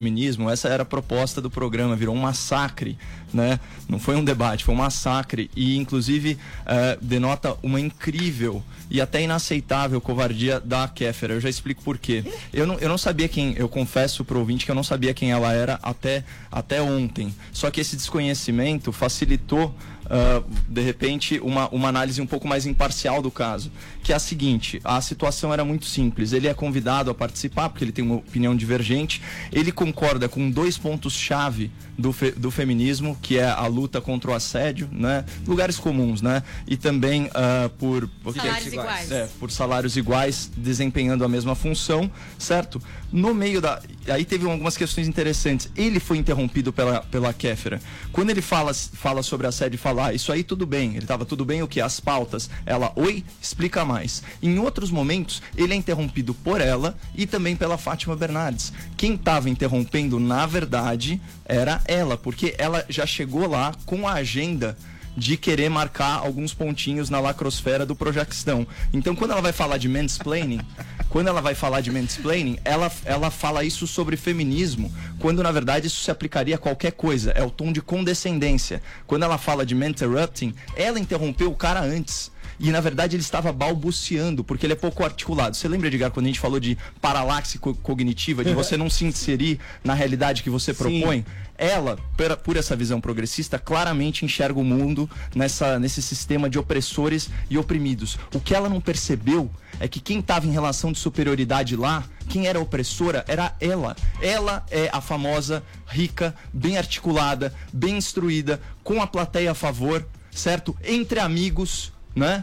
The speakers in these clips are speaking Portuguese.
feminismo, essa era a proposta do programa, virou um massacre, né? Não foi um debate, foi um massacre e, inclusive, uh, denota uma incrível e até inaceitável covardia da Kéfera. Eu já explico por quê. Eu não, eu não sabia quem, eu confesso pro ouvinte que eu não sabia quem ela era até, até ontem. Só que esse desconhecimento facilitou uh, de repente, uma, uma análise um pouco mais imparcial do caso, que é a seguinte: a situação era muito simples. Ele é convidado a participar, porque ele tem uma opinião divergente, ele concorda com dois pontos-chave do, fe, do feminismo, que é a luta contra o assédio, né? Lugares comuns, né? E também uh, por, por salários iguais. É, por salários iguais, desempenhando a mesma função, certo? No meio da. Aí teve algumas questões interessantes. Ele foi interrompido pela, pela Kéfera. Quando ele fala, fala sobre assédio e fala, ah, isso aí tudo bem. Ele estava tudo bem o que? As pautas. Ela, oi, explica mais. Em outros momentos, ele é interrompido por ela e também pela Fátima Bernardes. Quem estava interrompendo, na verdade, era ela, porque ela já chegou lá com a agenda de querer marcar alguns pontinhos na lacrosfera do Projectão. Então, quando ela vai falar de mansplaining, quando ela vai falar de mansplaining, ela, ela fala isso sobre feminismo, quando na verdade isso se aplicaria a qualquer coisa. É o tom de condescendência. Quando ela fala de interrupting, ela interrompeu o cara antes e na verdade ele estava balbuciando, porque ele é pouco articulado. Você lembra, Edgar, quando a gente falou de paralaxe co cognitiva, de você não se inserir na realidade que você propõe? Sim. Ela, por, por essa visão progressista, claramente enxerga o mundo nessa, nesse sistema de opressores e oprimidos. O que ela não percebeu é que quem estava em relação de superioridade lá, quem era opressora, era ela. Ela é a famosa, rica, bem articulada, bem instruída, com a plateia a favor, certo? Entre amigos, né?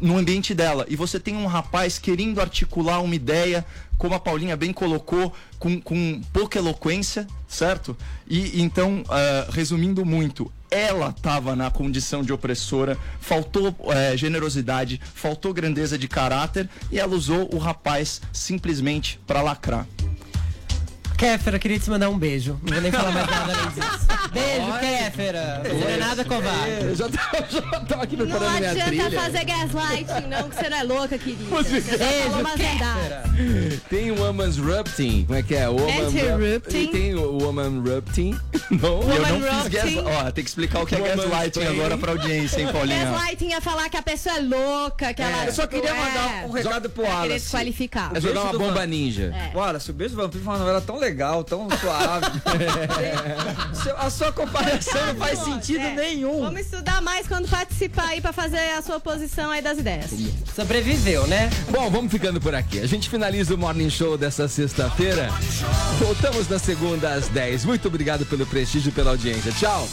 no ambiente dela. E você tem um rapaz querendo articular uma ideia, como a Paulinha bem colocou, com, com pouca eloquência, certo? E então, uh, resumindo muito, ela estava na condição de opressora, faltou uh, generosidade, faltou grandeza de caráter e ela usou o rapaz simplesmente para lacrar. Kéfera, queria te mandar um beijo. Não vou nem falar mais nada além disso. Beijo, Kéfera. Não é nada covarde. Eu já tava, já tava aqui preparando minha trilha. Não adianta fazer gaslighting, não, que você não é louca, querida. Beijo, Kéfera. Tem o Woman's Rupting. Como é que é? Anti-rupting. Tem o Woman Rupting. Não, eu não fiz gaslighting. Ó, tem que explicar o que é gaslighting agora pra audiência, hein, Paulinha? Gaslighting é falar que a pessoa é louca, que ela... Eu só queria mandar um recado pro Wallace. Querer desqualificar. É jogar uma bomba ninja. Wallace, o Beijo do Vampiro foi uma novela tão legal, tão suave. a sua comparação não faz sentido é. nenhum. Vamos estudar mais quando participar aí pra fazer a sua oposição aí das ideias. Sobreviveu, né? Bom, vamos ficando por aqui. A gente finaliza o Morning Show dessa sexta-feira. Voltamos na segunda às 10. Muito obrigado pelo prestígio e pela audiência. Tchau.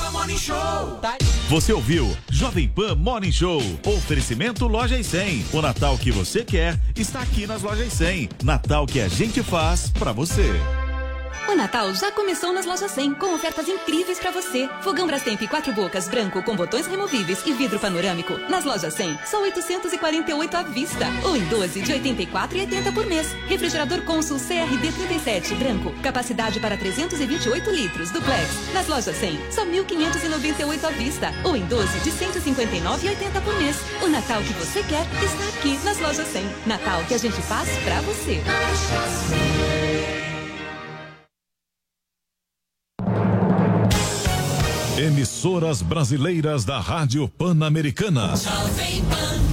Você ouviu Jovem Pan Morning Show. Oferecimento Loja e 100. O Natal que você quer está aqui nas Lojas 100. Natal que a gente faz para você. O Natal já começou nas lojas 100 com ofertas incríveis para você. Fogão Brastemp quatro bocas branco com botões removíveis e vidro panorâmico. Nas lojas 100, só 848 à vista ou em 12 de 84,80 por mês. Refrigerador Consul CRD 37 branco, capacidade para 328 litros, duplex. Nas lojas 100, só 1.598 à vista ou em 12 de 159,80 por mês. O Natal que você quer está aqui nas lojas 100. Natal que a gente faz para você. Emissoras brasileiras da Rádio Pan-Americana. Jovem Pan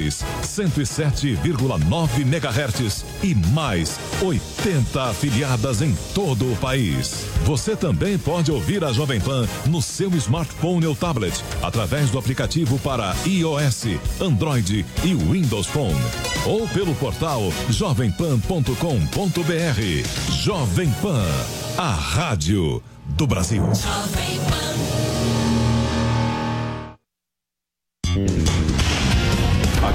2, 107,9 MHz e mais 80 afiliadas em todo o país. Você também pode ouvir a Jovem Pan no seu smartphone ou tablet através do aplicativo para iOS, Android e Windows Phone ou pelo portal jovempan.com.br. Jovem Pan, a rádio do Brasil.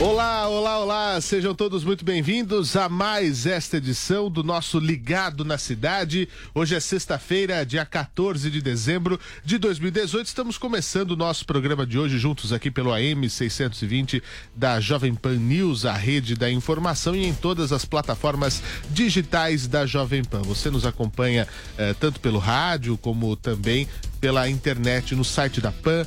Olá, olá, olá, sejam todos muito bem-vindos a mais esta edição do nosso Ligado na Cidade. Hoje é sexta-feira, dia 14 de dezembro de 2018. Estamos começando o nosso programa de hoje juntos aqui pelo AM 620 da Jovem Pan News, a rede da informação e em todas as plataformas digitais da Jovem Pan. Você nos acompanha eh, tanto pelo rádio como também pela internet no site da Pan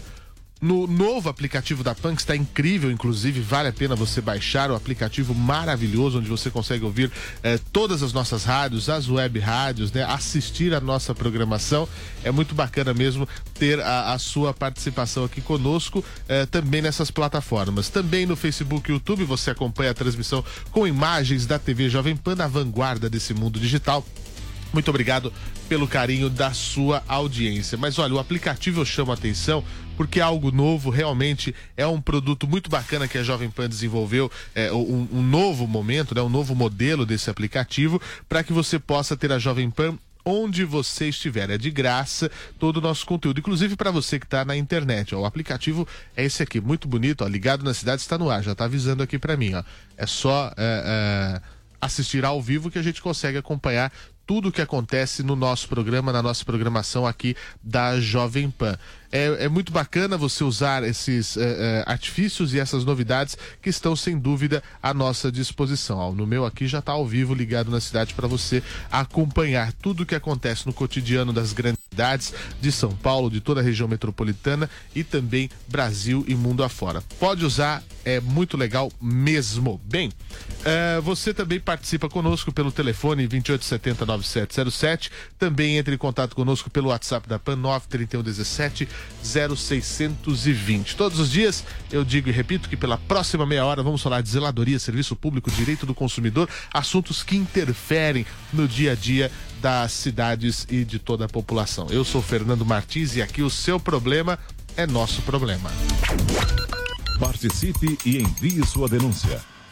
no novo aplicativo da que está incrível, inclusive, vale a pena você baixar o aplicativo maravilhoso, onde você consegue ouvir eh, todas as nossas rádios, as web rádios, né? Assistir a nossa programação. É muito bacana mesmo ter a, a sua participação aqui conosco, eh, também nessas plataformas. Também no Facebook e YouTube você acompanha a transmissão com imagens da TV Jovem Pan na vanguarda desse mundo digital. Muito obrigado pelo carinho da sua audiência. Mas olha, o aplicativo eu chamo a atenção porque algo novo, realmente é um produto muito bacana que a Jovem Pan desenvolveu, é, um, um novo momento, né, um novo modelo desse aplicativo, para que você possa ter a Jovem Pan onde você estiver. É de graça todo o nosso conteúdo, inclusive para você que está na internet. Ó, o aplicativo é esse aqui, muito bonito, ó, ligado na cidade, está no ar, já está avisando aqui para mim. Ó. É só é, é, assistir ao vivo que a gente consegue acompanhar tudo o que acontece no nosso programa, na nossa programação aqui da Jovem Pan. É, é muito bacana você usar esses é, é, artifícios e essas novidades que estão sem dúvida à nossa disposição. Ó, no meu aqui já está ao vivo ligado na cidade para você acompanhar tudo o que acontece no cotidiano das grandes cidades de São Paulo, de toda a região metropolitana e também Brasil e mundo afora. Pode usar, é muito legal mesmo. Bem, é, você também participa conosco pelo telefone 28709707. Também entre em contato conosco pelo WhatsApp da PAN 93117 0620. Todos os dias eu digo e repito que pela próxima meia hora vamos falar de zeladoria, serviço público, direito do consumidor, assuntos que interferem no dia a dia das cidades e de toda a população. Eu sou Fernando Martins e aqui o seu problema é nosso problema. Participe e envie sua denúncia.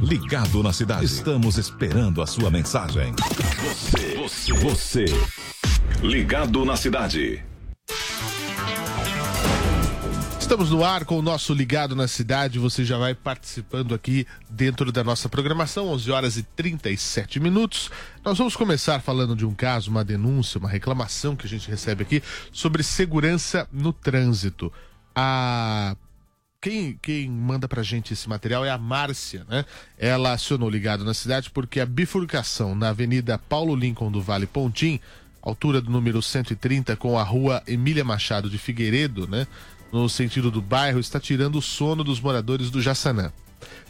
Ligado na cidade. Estamos esperando a sua mensagem. Você, você, você. Ligado na cidade. Estamos no ar com o nosso Ligado na Cidade. Você já vai participando aqui dentro da nossa programação, 11 horas e 37 minutos. Nós vamos começar falando de um caso, uma denúncia, uma reclamação que a gente recebe aqui sobre segurança no trânsito. A quem, quem manda pra gente esse material é a Márcia, né? Ela acionou ligado na cidade porque a bifurcação na Avenida Paulo Lincoln do Vale Pontim, altura do número 130 com a rua Emília Machado de Figueiredo, né? No sentido do bairro, está tirando o sono dos moradores do Jaçanã.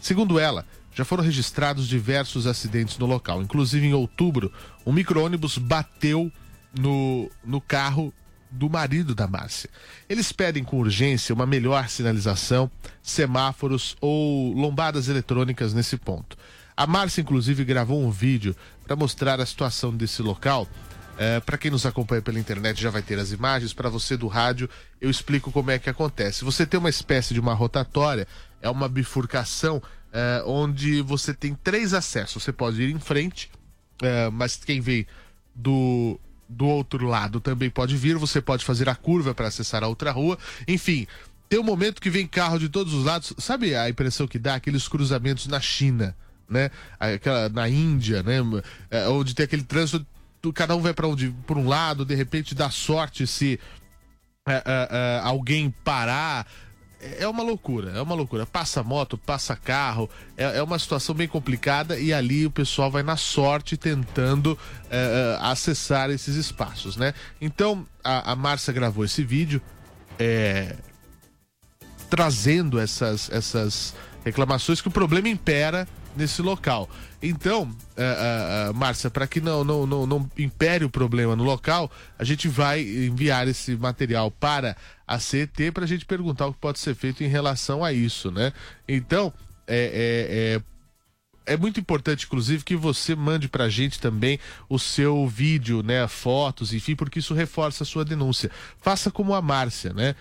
Segundo ela, já foram registrados diversos acidentes no local. Inclusive, em outubro, um micro-ônibus bateu no, no carro do marido da Márcia. Eles pedem com urgência uma melhor sinalização, semáforos ou lombadas eletrônicas nesse ponto. A Márcia, inclusive, gravou um vídeo para mostrar a situação desse local. É, para quem nos acompanha pela internet já vai ter as imagens. Para você do rádio, eu explico como é que acontece. Você tem uma espécie de uma rotatória, é uma bifurcação é, onde você tem três acessos. Você pode ir em frente, é, mas quem vem do do outro lado também pode vir, você pode fazer a curva para acessar a outra rua. Enfim, tem um momento que vem carro de todos os lados. Sabe a impressão que dá aqueles cruzamentos na China, né? Aquela, na Índia, né? É, onde tem aquele trânsito, cada um vai para onde, por um lado, de repente dá sorte se é, é, é, alguém parar. É uma loucura, é uma loucura. Passa moto, passa carro, é, é uma situação bem complicada e ali o pessoal vai na sorte tentando é, é, acessar esses espaços, né? Então a, a Márcia gravou esse vídeo é, trazendo essas, essas reclamações que o problema impera nesse local. Então, uh, uh, Márcia, para que não, não, não, não impere o problema no local, a gente vai enviar esse material para a CET para a gente perguntar o que pode ser feito em relação a isso, né? Então, é, é, é é muito importante, inclusive, que você mande pra gente também o seu vídeo, né? Fotos, enfim, porque isso reforça a sua denúncia. Faça como a Márcia, né?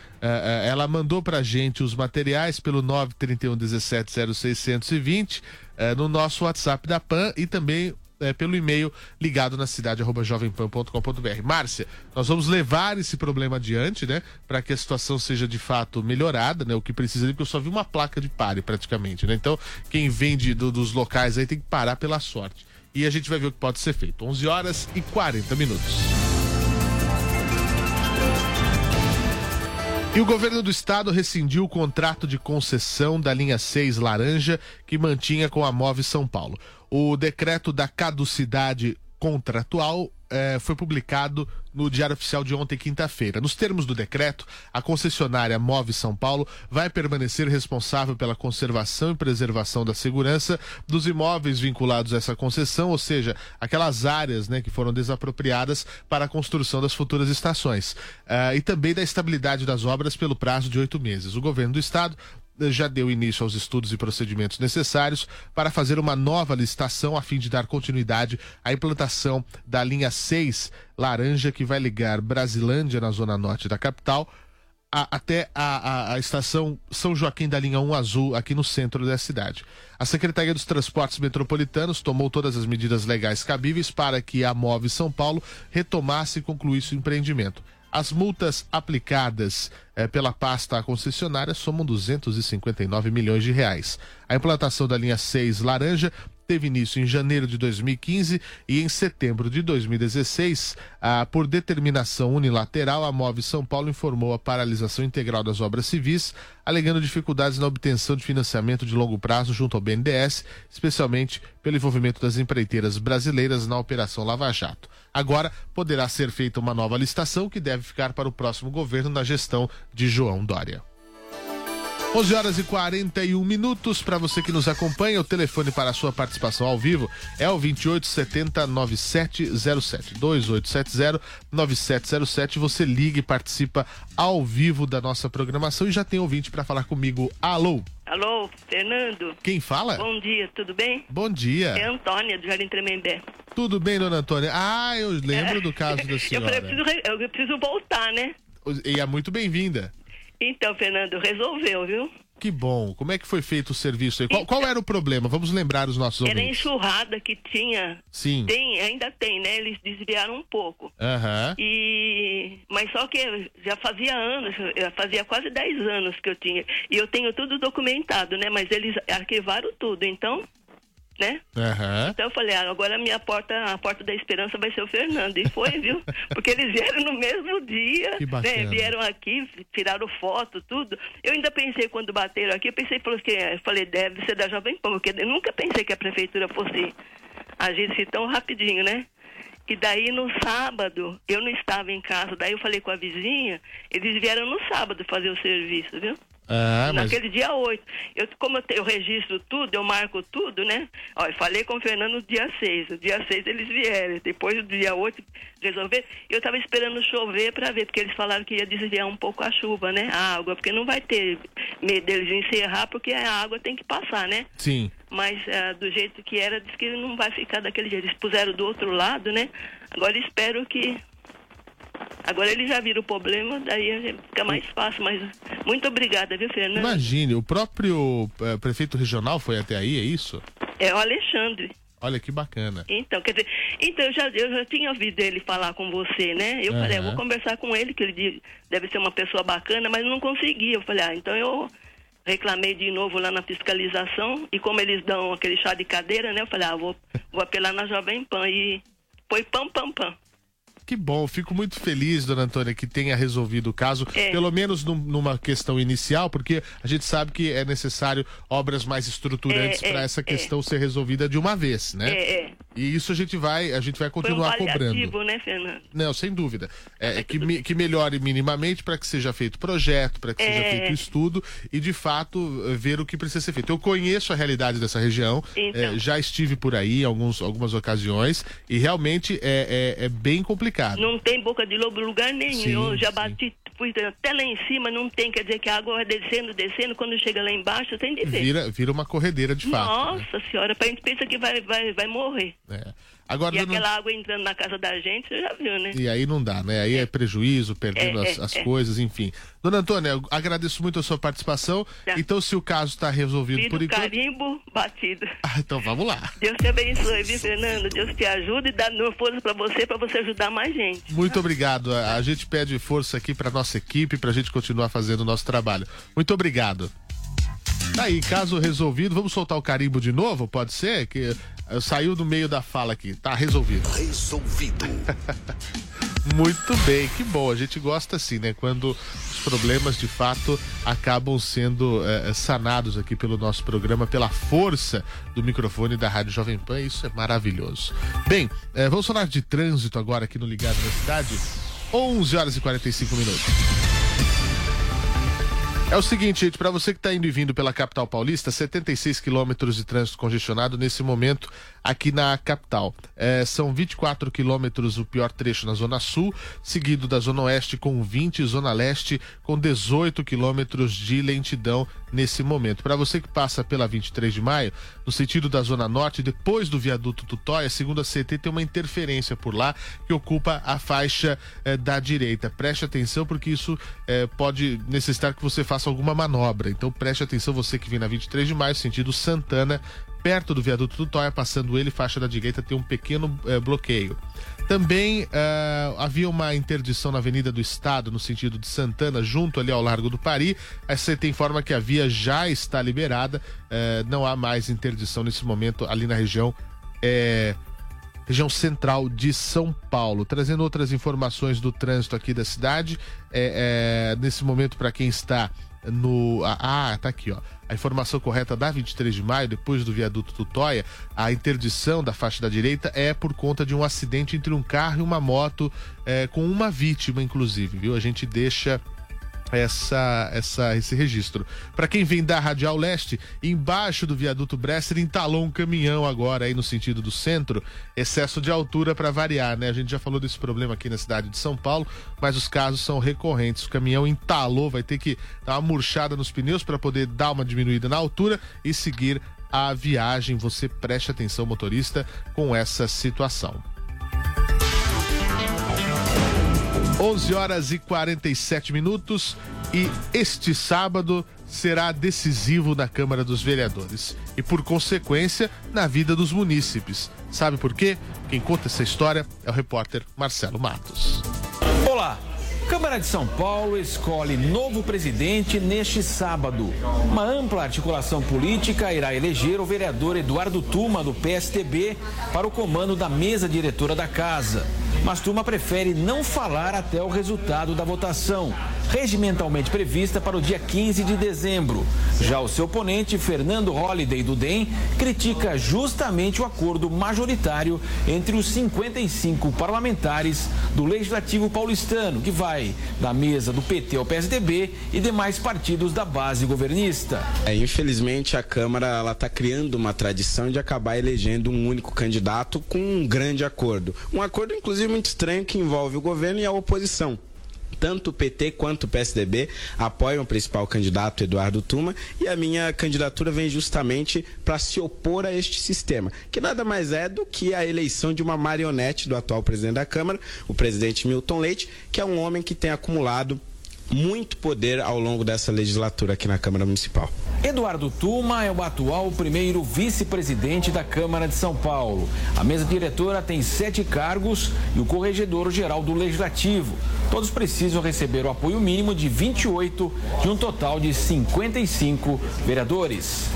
ela mandou pra gente os materiais pelo 931 17 0620 é, no nosso WhatsApp da PAN e também é, pelo e-mail ligado na cidade jovempan.com.br. Márcia, nós vamos levar esse problema adiante, né? Para que a situação seja de fato melhorada, né? O que precisa, porque eu só vi uma placa de pare praticamente, né? Então, quem vende do, dos locais aí tem que parar pela sorte. E a gente vai ver o que pode ser feito. 11 horas e 40 minutos. E o governo do estado rescindiu o contrato de concessão da linha 6 laranja que mantinha com a Move São Paulo. O decreto da caducidade contratual eh, foi publicado no Diário Oficial de ontem, quinta-feira. Nos termos do decreto, a concessionária Move São Paulo vai permanecer responsável pela conservação e preservação da segurança dos imóveis vinculados a essa concessão, ou seja, aquelas áreas né, que foram desapropriadas para a construção das futuras estações. Uh, e também da estabilidade das obras pelo prazo de oito meses. O governo do estado já deu início aos estudos e procedimentos necessários para fazer uma nova licitação a fim de dar continuidade à implantação da linha 6 laranja que vai ligar Brasilândia, na zona norte da capital, a, até a, a, a, estação São Joaquim da linha 1 azul, aqui no centro da cidade. A Secretaria dos Transportes Metropolitanos tomou todas as medidas legais cabíveis para que a Move São Paulo retomasse e concluísse o empreendimento. As multas aplicadas eh, pela pasta à concessionária somam 259 milhões de reais. A implantação da linha 6 laranja teve início em janeiro de 2015 e em setembro de 2016, ah, por determinação unilateral, a Move São Paulo informou a paralisação integral das obras civis, alegando dificuldades na obtenção de financiamento de longo prazo junto ao BNDES, especialmente pelo envolvimento das empreiteiras brasileiras na Operação Lava Jato. Agora poderá ser feita uma nova licitação que deve ficar para o próximo governo na gestão de João Dória. 11 horas e 41 minutos para você que nos acompanha. O telefone para a sua participação ao vivo é o 2870 9707. 2870 9707. Você liga e participa ao vivo da nossa programação e já tem ouvinte para falar comigo. Alô? Alô, Fernando? Quem fala? Bom dia, tudo bem? Bom dia. É Antônia, do Jardim Tremembé. Tudo bem, dona Antônia? Ah, eu lembro é. do caso da senhora. eu, preciso, eu preciso voltar, né? E é muito bem-vinda. Então, Fernando, resolveu, viu? Que bom. Como é que foi feito o serviço aí? Qual, qual era o problema? Vamos lembrar os nossos Era ouvintes. enxurrada que tinha. Sim. Tem, ainda tem, né? Eles desviaram um pouco. Aham. E mas só que já fazia anos, já fazia quase 10 anos que eu tinha. E eu tenho tudo documentado, né? Mas eles arquivaram tudo. Então, né? Uhum. Então eu falei, ah, agora a minha porta, a porta da esperança vai ser o Fernando. E foi, viu? Porque eles vieram no mesmo dia, né? Vieram aqui, tiraram foto, tudo. Eu ainda pensei quando bateram aqui, eu pensei que eu falei, deve ser da Jovem Pan, porque eu nunca pensei que a prefeitura fosse agir tão rapidinho, né? E daí no sábado, eu não estava em casa, daí eu falei com a vizinha, eles vieram no sábado fazer o serviço, viu? Ah, mas... Naquele dia 8. Eu, como eu, eu, registro tudo, eu marco tudo, né? Ó, eu falei com o Fernando no dia 6. No dia 6 eles vieram. Depois do dia 8 resolver. Eu estava esperando chover para ver, porque eles falaram que ia desviar um pouco a chuva, né? A água, porque não vai ter medo deles encerrar, porque a água tem que passar, né? Sim. Mas uh, do jeito que era, diz que não vai ficar daquele jeito. Eles puseram do outro lado, né? Agora espero que Agora eles já viram o problema, daí fica mais fácil, mas muito obrigada, viu, Fernando? Imagine, o próprio eh, prefeito regional foi até aí, é isso? É o Alexandre. Olha que bacana. Então, quer dizer, então eu já, eu já tinha ouvido ele falar com você, né? Eu falei, eu vou Aham. conversar com ele, que ele de- deve ser uma pessoa bacana, mas não consegui. Eu falei, ah, então eu reclamei de novo lá na fiscalização e como eles dão aquele chá de cadeira, né? Eu falei, ah, vou, vou apelar na Jovem Pan e foi pam, pam, pam. Que bom, fico muito feliz, dona Antônia, que tenha resolvido o caso, É. pelo menos num- numa questão inicial, porque a gente sabe que é necessário obras mais estruturantes É, é, para essa é. questão ser resolvida de uma vez, né? É, é. E isso a gente vai, a gente vai Foi um continuar cobrando. né, Fernando? Não, sem dúvida. É, é que, me- que melhore minimamente para que seja feito projeto, para que seja É. feito estudo e, de fato, eh, ver o que precisa ser feito. Eu conheço a realidade dessa região, Então. eh, já estive por aí em alguns, algumas ocasiões e realmente é, é, é bem complicado. Não tem boca de lobo em lugar nenhum. Sim, eu já sim. bati, fui até lá em cima, não tem, quer dizer que a água vai descendo, descendo, quando chega lá embaixo, tem de ver. Vira, vira uma corredeira de fato. né? Nossa senhora, a gente pensa que vai, vai, vai morrer. É. Agora, e aquela água entrando na casa da gente, você já viu, né? E aí não dá, né? Aí é prejuízo, perdendo É, as, é, as é. coisas, enfim. Dona Antônia, eu agradeço muito a sua participação. Tá. Então, se o caso está resolvido por enquanto. carimbo batido. Ah, então vamos lá. Deus te abençoe, viu, Fernando? Deus te ajude e dá força pra você, pra você ajudar mais gente. Muito obrigado. A, a gente pede força aqui para nossa equipe, para a gente continuar fazendo o nosso trabalho. Muito obrigado. Tá aí, caso resolvido, vamos soltar o carimbo de novo? Pode ser? Que saiu do meio da fala aqui. Tá resolvido. Resolvido. Muito bem, que bom. A gente gosta assim, né? Quando os problemas de fato acabam sendo eh, sanados aqui pelo nosso programa, pela força do microfone da Rádio Jovem Pan. Isso é maravilhoso. Bem, eh, vamos falar de trânsito agora aqui no Ligado na Cidade. 11 horas e 45 minutos. É o seguinte, gente, para você que está indo e vindo pela capital paulista, 76 quilômetros de trânsito congestionado nesse momento aqui na capital. É, são 24 quilômetros o pior trecho na Zona Sul, seguido da Zona Oeste com 20, Zona Leste com 18 quilômetros de lentidão nesse momento. Para você que passa pela 23 de maio, no sentido da Zona Norte, depois do viaduto Tutóia, segundo a CT, tem uma interferência por lá que ocupa a faixa eh, da direita. Preste atenção porque isso eh, pode necessitar que você faça alguma manobra. Então preste atenção você que vem na 23 de maio, sentido Santana, perto do viaduto Tutóia, passando ele, faixa da direita, tem um pequeno eh, bloqueio. Também eh, havia uma interdição na Avenida do Estado, no sentido de Santana, junto ali ao Largo do Pari. A CT que a via já está liberada, eh, não há mais interdição nesse momento ali na região. região central de São Paulo. Trazendo outras informações do trânsito aqui da cidade. Nesse momento, para quem está no. Ah, tá aqui, ó. A informação correta da 23 de maio, depois do viaduto Tutóia, a interdição da faixa da direita é por conta de um acidente entre um carro e uma moto, é, com uma vítima, inclusive, viu? A gente deixa essa, essa, esse registro. Para quem vem da Radial Leste, embaixo do viaduto Bresser entalou um caminhão agora aí no sentido do centro, excesso de altura para variar, né? A gente já falou desse problema aqui na cidade de São Paulo, mas os casos são recorrentes. O caminhão entalou, vai ter que dar uma murchada nos pneus para poder dar uma diminuída na altura e seguir a viagem. Você preste atenção, motorista, com essa situação. 11 horas e 47 minutos e este sábado será decisivo na Câmara dos Vereadores e, por consequência, na vida dos munícipes. Sabe por quê? Quem conta essa história é o repórter Marcelo Matos. Olá! Câmara de São Paulo escolhe novo presidente neste sábado. Uma ampla articulação política irá eleger o vereador Eduardo Tuma, do PSTB, para o comando da mesa diretora da casa. Mas Tuma prefere não falar até o resultado da votação, regimentalmente prevista para o dia 15 de dezembro. Já o seu oponente, Fernando Holliday, do DEM, critica justamente o acordo majoritário entre os 55 parlamentares do Legislativo paulistano, que vai da mesa do PT ao PSDB e demais partidos da base governista. É, infelizmente, a Câmara está criando uma tradição de acabar elegendo um único candidato com um grande acordo. Um acordo, inclusive, muito estranho que envolve o governo e a oposição tanto o PT quanto o PSDB apoiam o principal candidato Eduardo Tuma e a minha candidatura vem justamente para se opor a este sistema, que nada mais é do que a eleição de uma marionete do atual presidente da Câmara, o presidente Milton Leite, que é um homem que tem acumulado muito poder ao longo dessa legislatura aqui na Câmara Municipal. Eduardo Tuma é o atual primeiro vice-presidente da Câmara de São Paulo. A mesa diretora tem sete cargos e o corregedor-geral do Legislativo. Todos precisam receber o apoio mínimo de 28 de um total de 55 vereadores.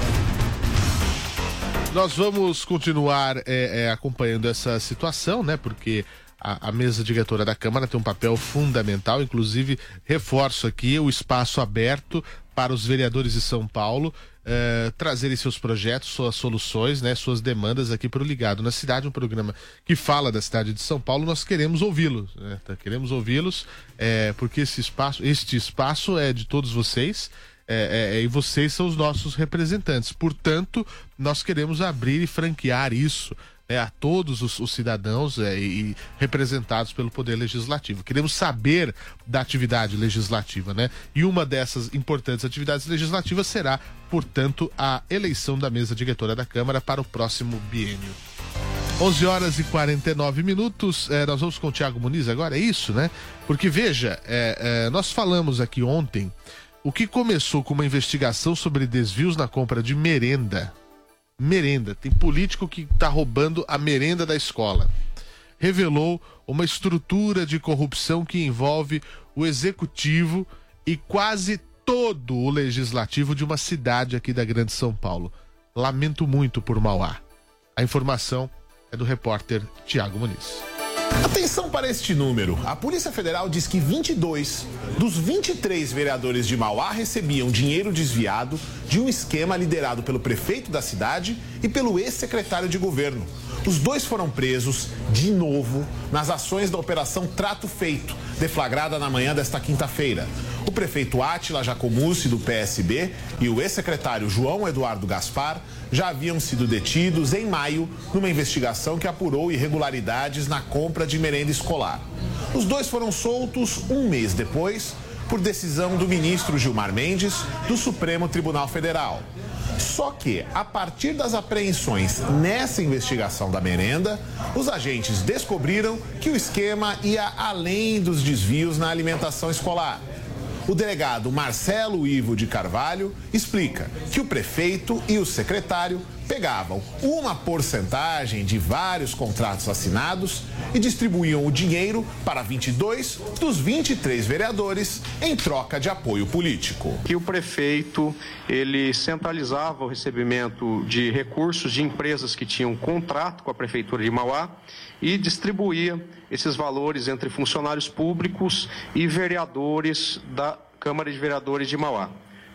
Nós vamos continuar é, é, acompanhando essa situação, né? Porque a, a, mesa diretora da Câmara tem um papel fundamental, inclusive reforço aqui o espaço aberto para os vereadores de São Paulo eh, trazerem seus projetos, suas soluções, né, suas demandas aqui para o Ligado na Cidade, um programa que fala da cidade de São Paulo. Nós queremos ouvi-los, né, tá? queremos ouvi-los, eh, porque esse espaço, este espaço é de todos vocês. É, é, e vocês são os nossos representantes. Portanto, nós queremos abrir e franquear isso né, a todos os, os cidadãos é, e representados pelo Poder Legislativo. Queremos saber da atividade legislativa, né? E uma dessas importantes atividades legislativas será, portanto, a eleição da mesa diretora da Câmara para o próximo biênio. 11 horas e 49 minutos. É, nós vamos com o Tiago Muniz agora, é isso, né? Porque veja, é, é, nós falamos aqui ontem o que começou com uma investigação sobre desvios na compra de merenda merenda. Tem político que está roubando a merenda da escola. Revelou uma estrutura de corrupção que envolve o executivo e quase todo o legislativo de uma cidade aqui da Grande São Paulo. Lamento muito por Mauá. A informação é do repórter Tiago Muniz. Atenção para este número. A Polícia Federal diz que 22 dos 23 vereadores de Mauá recebiam dinheiro desviado de um esquema liderado pelo prefeito da cidade e pelo ex-secretário de governo. Os dois foram presos de novo nas ações da Operação Trato Feito, deflagrada na manhã desta quinta-feira. O prefeito Átila Jacomussi, do PSB, e o ex-secretário João Eduardo Gaspar já haviam sido detidos em maio numa investigação que apurou irregularidades na compra de merenda escolar. Os dois foram soltos um mês depois por decisão do ministro Gilmar Mendes do Supremo Tribunal Federal. Só que, a partir das apreensões nessa investigação da merenda, os agentes descobriram que o esquema ia além dos desvios na alimentação escolar. O delegado Marcelo Ivo de Carvalho explica que o prefeito e o secretário pegavam uma porcentagem de vários contratos assinados e distribuíam o dinheiro para 22 dos 23 vereadores em troca de apoio político. Que o prefeito ele centralizava o recebimento de recursos de empresas que tinham contrato com a prefeitura de Mauá e distribuía esses valores entre funcionários públicos e vereadores da Câmara de Vereadores de Mauá.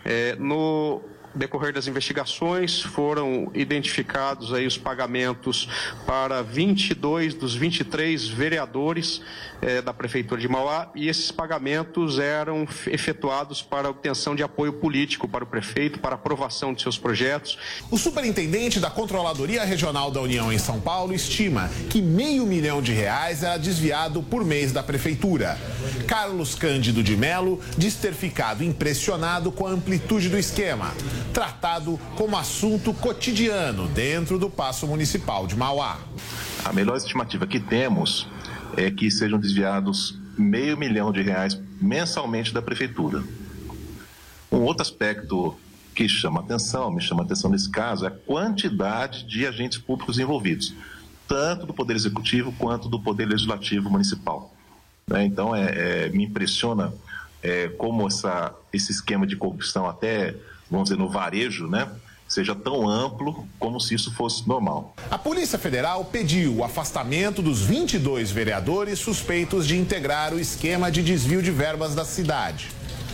É, no decorrer das investigações, foram identificados aí os pagamentos para 22 dos 23 vereadores eh, da Prefeitura de Mauá e esses pagamentos eram efetuados para obtenção de apoio político para o prefeito, para aprovação de seus projetos. O superintendente da Controladoria Regional da União em São Paulo estima que meio milhão de reais era desviado por mês da Prefeitura. Carlos Cândido de Melo diz ter ficado impressionado com a amplitude do esquema tratado como assunto cotidiano dentro do Paço Municipal de Mauá. A melhor estimativa que temos é que sejam desviados meio milhão de reais mensalmente da prefeitura. Um outro aspecto que chama atenção, me chama atenção nesse caso, é a quantidade de agentes públicos envolvidos, tanto do Poder Executivo quanto do Poder Legislativo Municipal. Né? Então, é, é, me impressiona é, como essa, esse esquema de corrupção até vamos dizer, no varejo, né? seja tão amplo como se isso fosse normal. A Polícia Federal pediu o afastamento dos 22 vereadores suspeitos de integrar o esquema de desvio de verbas da cidade.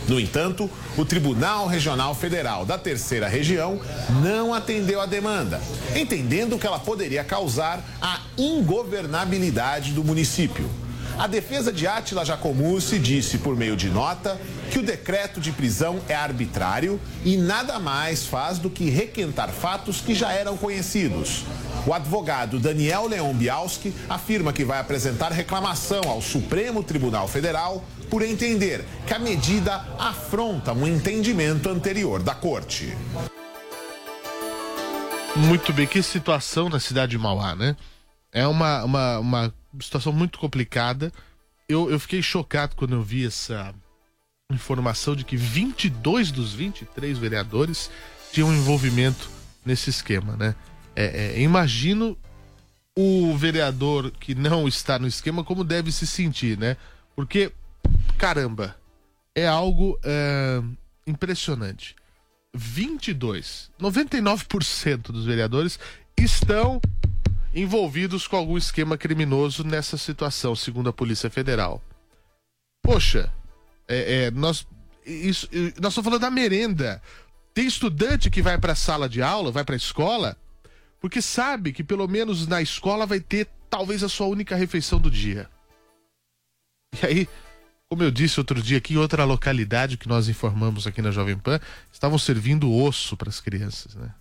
No entanto, o Tribunal Regional Federal da Terceira Região não atendeu a demanda, entendendo que ela poderia causar a ingovernabilidade do município. A defesa de Átila Jacomussi disse por meio de nota que o decreto de prisão é arbitrário e nada mais faz do que requentar fatos que já eram conhecidos. O advogado Daniel Leon Bialski afirma que vai apresentar reclamação ao Supremo Tribunal Federal por entender que a medida afronta um entendimento anterior da corte. Muito bem, que situação na cidade de Mauá, né? É uma, uma, uma situação muito complicada. Eu, eu fiquei chocado quando eu vi essa, informação de que 22 dos 23 vereadores tinham envolvimento nesse esquema, né? É, é, imagino o vereador que não está no esquema como deve se sentir, né? Porque, caramba, é algo é, impressionante. 22, 99% dos vereadores estão envolvidos com algum esquema criminoso nessa situação, segundo a Polícia Federal. Poxa, é, é, nós, isso, nós estamos falando da merenda. Tem estudante que vai para a sala de aula, vai para a escola, porque sabe que pelo menos na escola vai ter talvez a sua única refeição do dia. E aí, como eu disse outro dia aqui, em outra localidade que nós informamos aqui na Jovem Pan, estavam servindo osso para as crianças, né?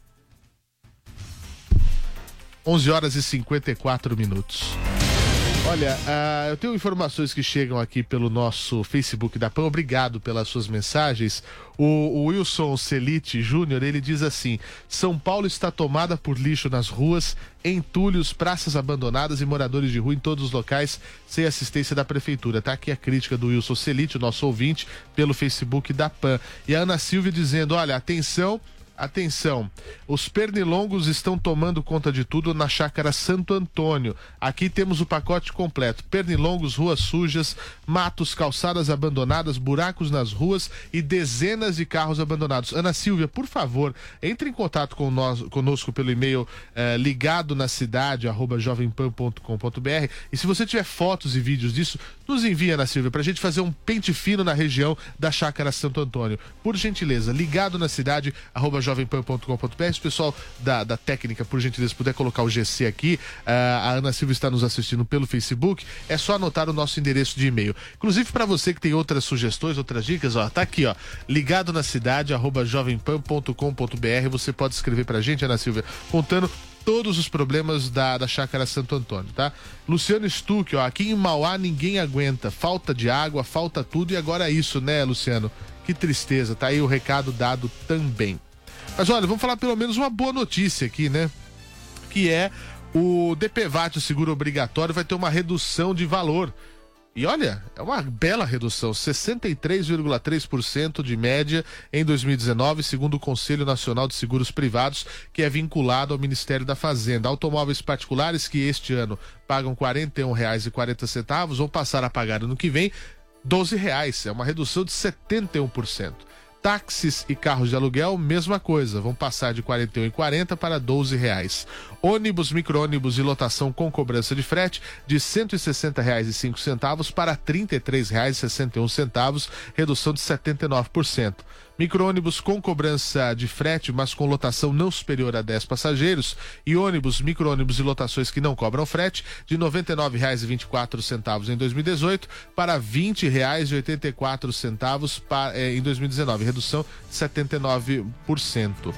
11 horas e 54 minutos. Olha, uh, eu tenho informações que chegam aqui pelo nosso Facebook da PAN. Obrigado pelas suas mensagens. O, o Wilson Celite Júnior, ele diz assim: São Paulo está tomada por lixo nas ruas, entulhos, praças abandonadas e moradores de rua em todos os locais, sem assistência da prefeitura. Tá aqui a crítica do Wilson Celite, nosso ouvinte, pelo Facebook da PAN. E a Ana Silvia dizendo: olha, atenção Atenção, os pernilongos estão tomando conta de tudo na chácara Santo Antônio. Aqui temos o pacote completo: pernilongos, ruas sujas, matos, calçadas abandonadas, buracos nas ruas e dezenas de carros abandonados. Ana Silvia, por favor, entre em contato com nós, conosco pelo e-mail eh, ligado na cidade, jovempan.com.br. E se você tiver fotos e vídeos disso, nos envia, Ana Silvia, para a gente fazer um pente fino na região da chácara Santo Antônio. Por gentileza, ligado na cidade, arroba jovempan.com.br. Se o pessoal da, da técnica, por gentileza, puder colocar o GC aqui, uh, a Ana Silva está nos assistindo pelo Facebook, é só anotar o nosso endereço de e-mail. Inclusive, para você que tem outras sugestões, outras dicas, ó, tá aqui, ó, ligado na cidade, arroba jovempan.com.br. Você pode escrever pra gente, Ana Silvia, contando todos os problemas da, da Chácara Santo Antônio, tá? Luciano Stuck, ó, aqui em Mauá ninguém aguenta, falta de água, falta tudo e agora é isso, né, Luciano? Que tristeza, tá aí o recado dado também. Mas olha, vamos falar pelo menos uma boa notícia aqui, né? Que é o DPVAT, o seguro obrigatório, vai ter uma redução de valor. E olha, é uma bela redução, 63,3% de média em 2019, segundo o Conselho Nacional de Seguros Privados, que é vinculado ao Ministério da Fazenda. Automóveis particulares que este ano pagam R$ 41,40 vão passar a pagar ano que vem R$ 12,00. É uma redução de 71%. Táxis e carros de aluguel, mesma coisa, vão passar de R$ 41,40 para 12 reais. Ônibus, micro-ônibus e lotação com cobrança de frete de R$ 160,05 para R$ 33,61, redução de 79%. Micro-ônibus com cobrança de frete, mas com lotação não superior a 10 passageiros, e ônibus, micro-ônibus e lotações que não cobram frete, de R$ 99,24 em 2018 para R$ 20,84 eh, em 2019, redução de 79%.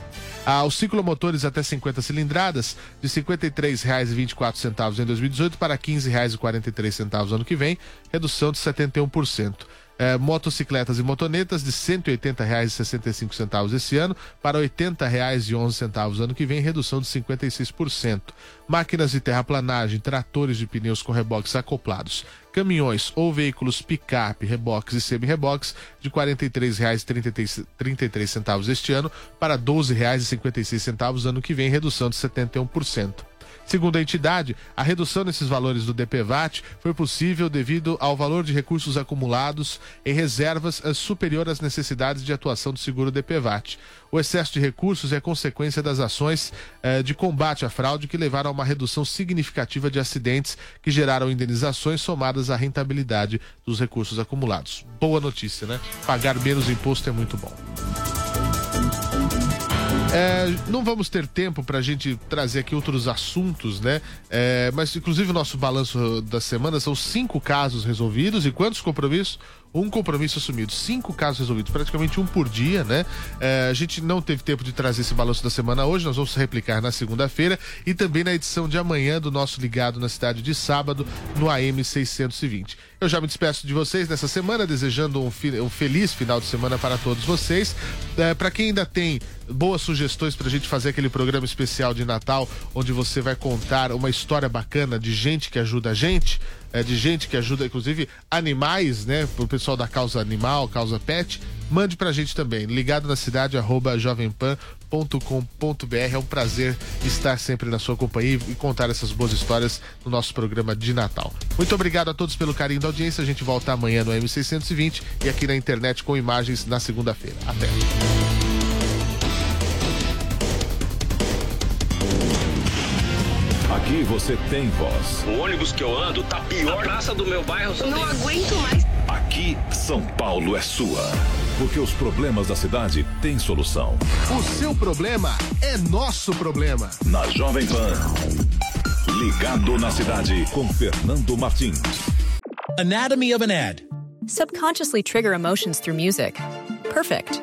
Ah, os ciclomotores até 50 cilindradas, de R$ 53,24 em 2018 para R$ 15,43 ano que vem, redução de 71% é, motocicletas e motonetas de R$ 180,65 esse ano para R$ 80,11 ano que vem, redução de 56%. Máquinas de terraplanagem, tratores de pneus com reboques acoplados, caminhões ou veículos picape, reboques e semi-reboques de R$ 43,33 este ano para R$ 12,56 ano que vem, redução de 71%. Segundo a entidade, a redução nesses valores do DPVAT foi possível devido ao valor de recursos acumulados em reservas eh, superior às necessidades de atuação do seguro DPVAT. O excesso de recursos é consequência das ações eh, de combate à fraude que levaram a uma redução significativa de acidentes que geraram indenizações somadas à rentabilidade dos recursos acumulados. Boa notícia, né? Pagar menos imposto é muito bom. É, não vamos ter tempo para a gente trazer aqui outros assuntos, né? É, mas, inclusive, o nosso balanço da semana são cinco casos resolvidos e quantos compromissos? Um compromisso assumido, cinco casos resolvidos, praticamente um por dia, né? É, a gente não teve tempo de trazer esse balanço da semana hoje, nós vamos replicar na segunda-feira e também na edição de amanhã do nosso Ligado na Cidade de sábado, no AM 620. Eu já me despeço de vocês nessa semana, desejando um, um feliz final de semana para todos vocês. É, para quem ainda tem boas sugestões para a gente fazer aquele programa especial de Natal, onde você vai contar uma história bacana de gente que ajuda a gente, é, de gente que ajuda, inclusive, animais, né? Pro pessoal da causa animal, causa pet, mande pra gente também. Ligado na cidade, arroba jovempan.com.br. É um prazer estar sempre na sua companhia e contar essas boas histórias no nosso programa de Natal. Muito obrigado a todos pelo carinho da audiência. A gente volta amanhã no M620 e aqui na internet com imagens na segunda-feira. Até. Aqui você tem voz. O ônibus que eu ando tá pior. A praça do meu bairro só Não aguento mais. Aqui, São Paulo é sua. Porque os problemas da cidade têm solução. O seu problema é nosso problema. Na Jovem Pan. Ligado na cidade com Fernando Martins. Anatomy of an ad. Subconsciously trigger emotions through music. Perfect.